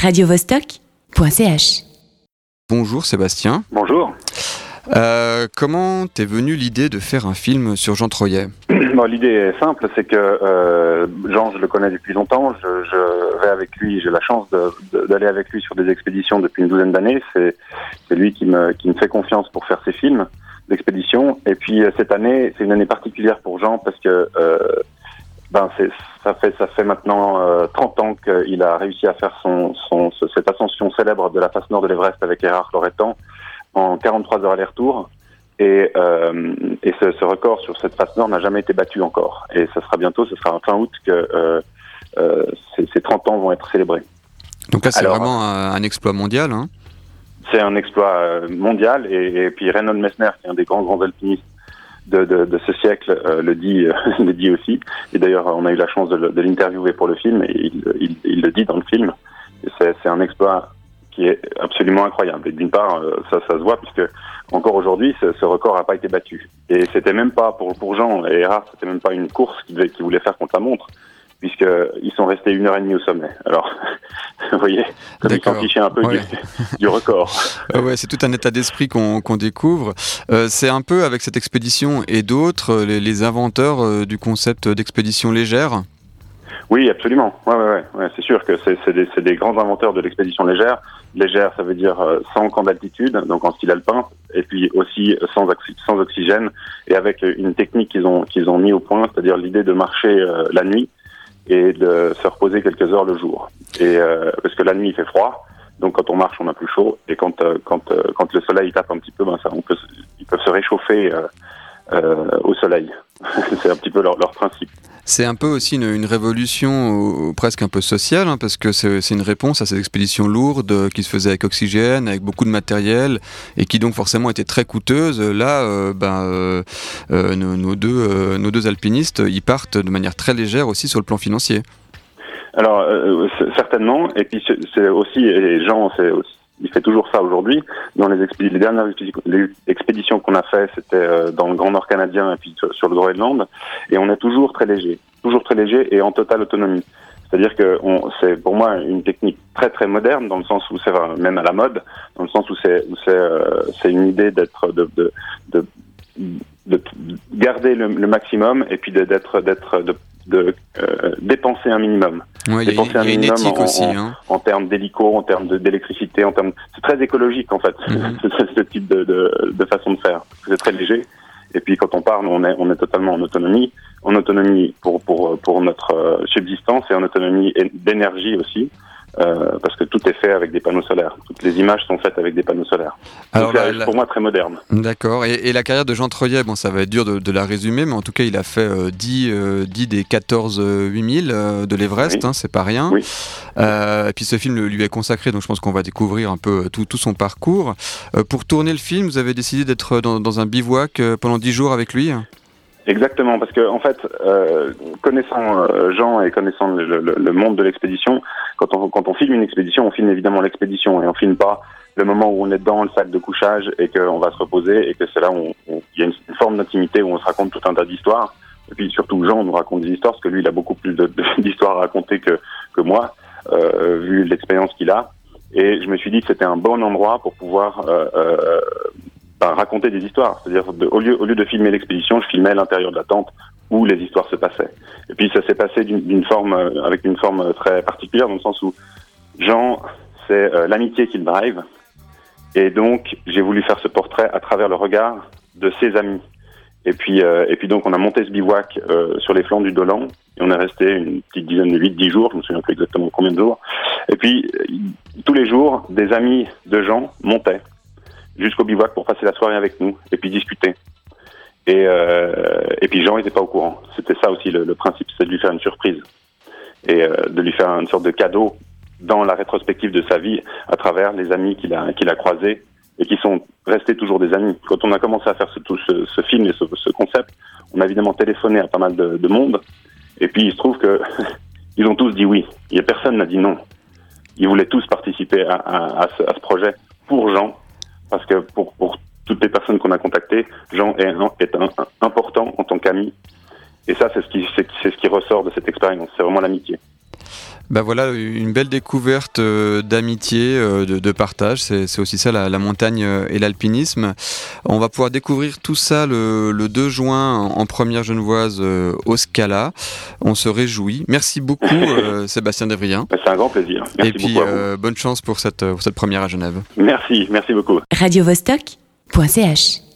radiovostok.ch. Bonjour Sébastien. Bonjour. Euh, comment t'es venue l'idée de faire un film sur Jean Troyet? Bon, L'idée est simple, c'est que euh, Jean, je le connais depuis longtemps, je, je vais avec lui, j'ai la chance d'aller avec lui sur des expéditions depuis une douzaine d'années, c'est lui qui me, qui me fait confiance pour faire ses films d'expédition. Et puis euh, cette année, c'est une année particulière pour Jean parce que euh, ben ça fait ça fait maintenant euh, 30 ans qu'il a réussi à faire son, son cette ascension célèbre de la face nord de l'Everest avec Erard Loretan en 43 heures aller-retour. Et, euh, et ce, ce, record sur cette face nord n'a jamais été battu encore. Et ce sera bientôt, ce sera en fin août que euh, euh, ces, ces, 30 ans vont être célébrés. Donc là, c'est vraiment un, un, exploit mondial. Hein c'est un exploit euh, mondial. Et, et, puis Reynold Messner, qui est un des grands grands alpinistes de, de, de ce siècle, euh, le dit euh, le dit aussi. Et d'ailleurs, on a eu la chance de, l'interviewer pour le film, et il, il, il, le dit dans le film. C'est un exploit qui est absolument incroyable. Et d'une part, euh, ça, ça se voit puisque encore aujourd'hui, ce, ce, record n'a pas été battu. Et c'était même pas pour pour Jean et Erard, c'était même pas une course qu'il qu voulait faire contre la montre puisqu'ils sont restés une heure et demie au sommet. Alors, vous voyez, comme ils s'en fichaient un peu ouais. du, du, record. Euh, ouais, c'est tout un état d'esprit qu'on qu découvre. Euh, c'est un peu avec cette expédition et d'autres les, les, inventeurs euh, du concept d'expédition légère oui, absolument. Ouais, ouais, ouais. ouais c'est sûr que c'est des, des, grands inventeurs de l'expédition légère. Légère, ça veut dire euh, sans camp d'altitude, donc en style alpin, et puis aussi sans, sans oxygène, et avec une technique qu'ils ont, qu'ils ont mis au point, c'est-à-dire l'idée de marcher euh, la nuit et de se reposer quelques heures le jour. Et euh, parce que la nuit il fait froid, donc quand on marche on a plus chaud, et quand euh, quand euh, quand le soleil tape un petit peu, ben ça, on peut, ils peuvent se réchauffer au soleil. c'est un petit peu leur, leur principe. C'est un peu aussi une, une révolution euh, presque un peu sociale, hein, parce que c'est une réponse à ces expéditions lourdes qui se faisaient avec oxygène, avec beaucoup de matériel, et qui donc forcément étaient très coûteuses. Là, euh, ben, euh, nos, nos, deux, nos deux alpinistes, ils partent de manière très légère aussi sur le plan financier. Alors, certainement, et puis c'est aussi, et Jean, c'est aussi il fait toujours ça aujourd'hui. Dans les, expéditions, les dernières expéditions fait, c'était euh, dans le Grand Nord canadien et puis sur le Groenland. Et on est toujours très léger, toujours très léger et en totale autonomie. C'est-à-dire que c'est pour moi une technique très très moderne dans le sens où c'est même à la mode, dans le sens où c'est c'est euh, une idée d'être de, de, de, de, garder le, maximum et puis d'être d'être de de euh, dépenser un minimum. Ouais, dépenser y a, un minimum en, aussi, hein. en, en, termes d'hélico, en termes d'électricité, en termes. C'est très écologique en fait, mm -hmm. ce type de, de, de, façon de faire. C'est très léger. Et puis quand on parle, on est, on est totalement en autonomie, en autonomie pour pour pour notre euh, subsistance et en autonomie d'énergie aussi. Euh, parce que tout est fait avec des panneaux solaires. Toutes les images sont faites avec des panneaux solaires. Alors, Donc, là, pour moi très moderne. D'accord. Et, et, la carrière de Jean Troyet, bon, ça va être dur de, de la résumer, mais en tout cas, il a fait euh, 10, euh, 10 des 14 8000 euh, de l'Everest, oui. hein, c'est pas rien. Oui. Euh, et puis ce film lui est consacré, donc je pense qu'on va découvrir un peu tout, tout son parcours. Euh, pour tourner le film, vous avez décidé d'être dans, dans, un bivouac pendant 10 jours avec lui? Exactement, parce que en fait, euh, connaissant euh, Jean et connaissant le, le, le monde de l'expédition, quand on, quand on filme une expédition, on filme évidemment l'expédition et on filme pas le moment où on est dans le sac de couchage et qu'on va se reposer et que c'est là où il y a une, forme d'intimité où on se raconte tout un tas d'histoires. Et puis surtout, Jean nous raconte des histoires parce que lui, il a beaucoup plus d'histoires à raconter que, que moi, euh, vu l'expérience qu'il a. Et je me suis dit que c'était un bon endroit pour pouvoir euh, euh, ben, raconter des histoires. C'est-à-dire, au lieu, au lieu de filmer l'expédition, je filmais l'intérieur de la tente où les histoires se passaient. Et puis ça s'est passé d'une forme, avec une forme très particulière, dans le sens où Jean, c'est euh, l'amitié qu'il drive. Et donc, j'ai voulu faire ce portrait à travers le regard de ses amis. Et puis, euh, et puis donc, on a monté ce bivouac euh, sur les flancs du Dolan. Et on est resté une petite dizaine de 8-10 jours, je me souviens plus exactement combien de jours. Et puis, tous les jours, des amis de Jean montaient jusqu'au bivouac pour passer la soirée avec nous et puis discuter. Et, euh, et puis Jean n'était pas au courant. C'était ça aussi le, le principe, c'est de lui faire une surprise et euh, de lui faire une sorte de cadeau dans la rétrospective de sa vie à travers les amis qu'il a, qu'il a croisés et qui sont restés toujours des amis. Quand on a commencé à faire ce, tout ce, ce film et ce, ce, concept, on a évidemment téléphoné à pas mal de, de monde et puis il se trouve que ils ont tous dit oui. Il y a personne n'a dit non. Ils voulaient tous participer à, à, à, ce, à ce projet pour Jean parce que pour, pour toutes les personnes qu'on a contactées, Jean est, est un, un, important en tant qu'ami. Et ça, c'est ce, qui, c'est, ce qui ressort de cette expérience. C'est vraiment l'amitié. Bah voilà, une belle découverte d'amitié, de, partage. C'est aussi ça la, montagne et l'alpinisme. On va pouvoir découvrir tout ça le, 2 juin en, première genevoise au Scala. On se réjouit. Merci beaucoup Sébastien Devrien. Bah, c'est un grand plaisir. Merci et puis bonne chance pour cette, pour cette première à Genève. Merci, merci beaucoup. Radio Vostok.ch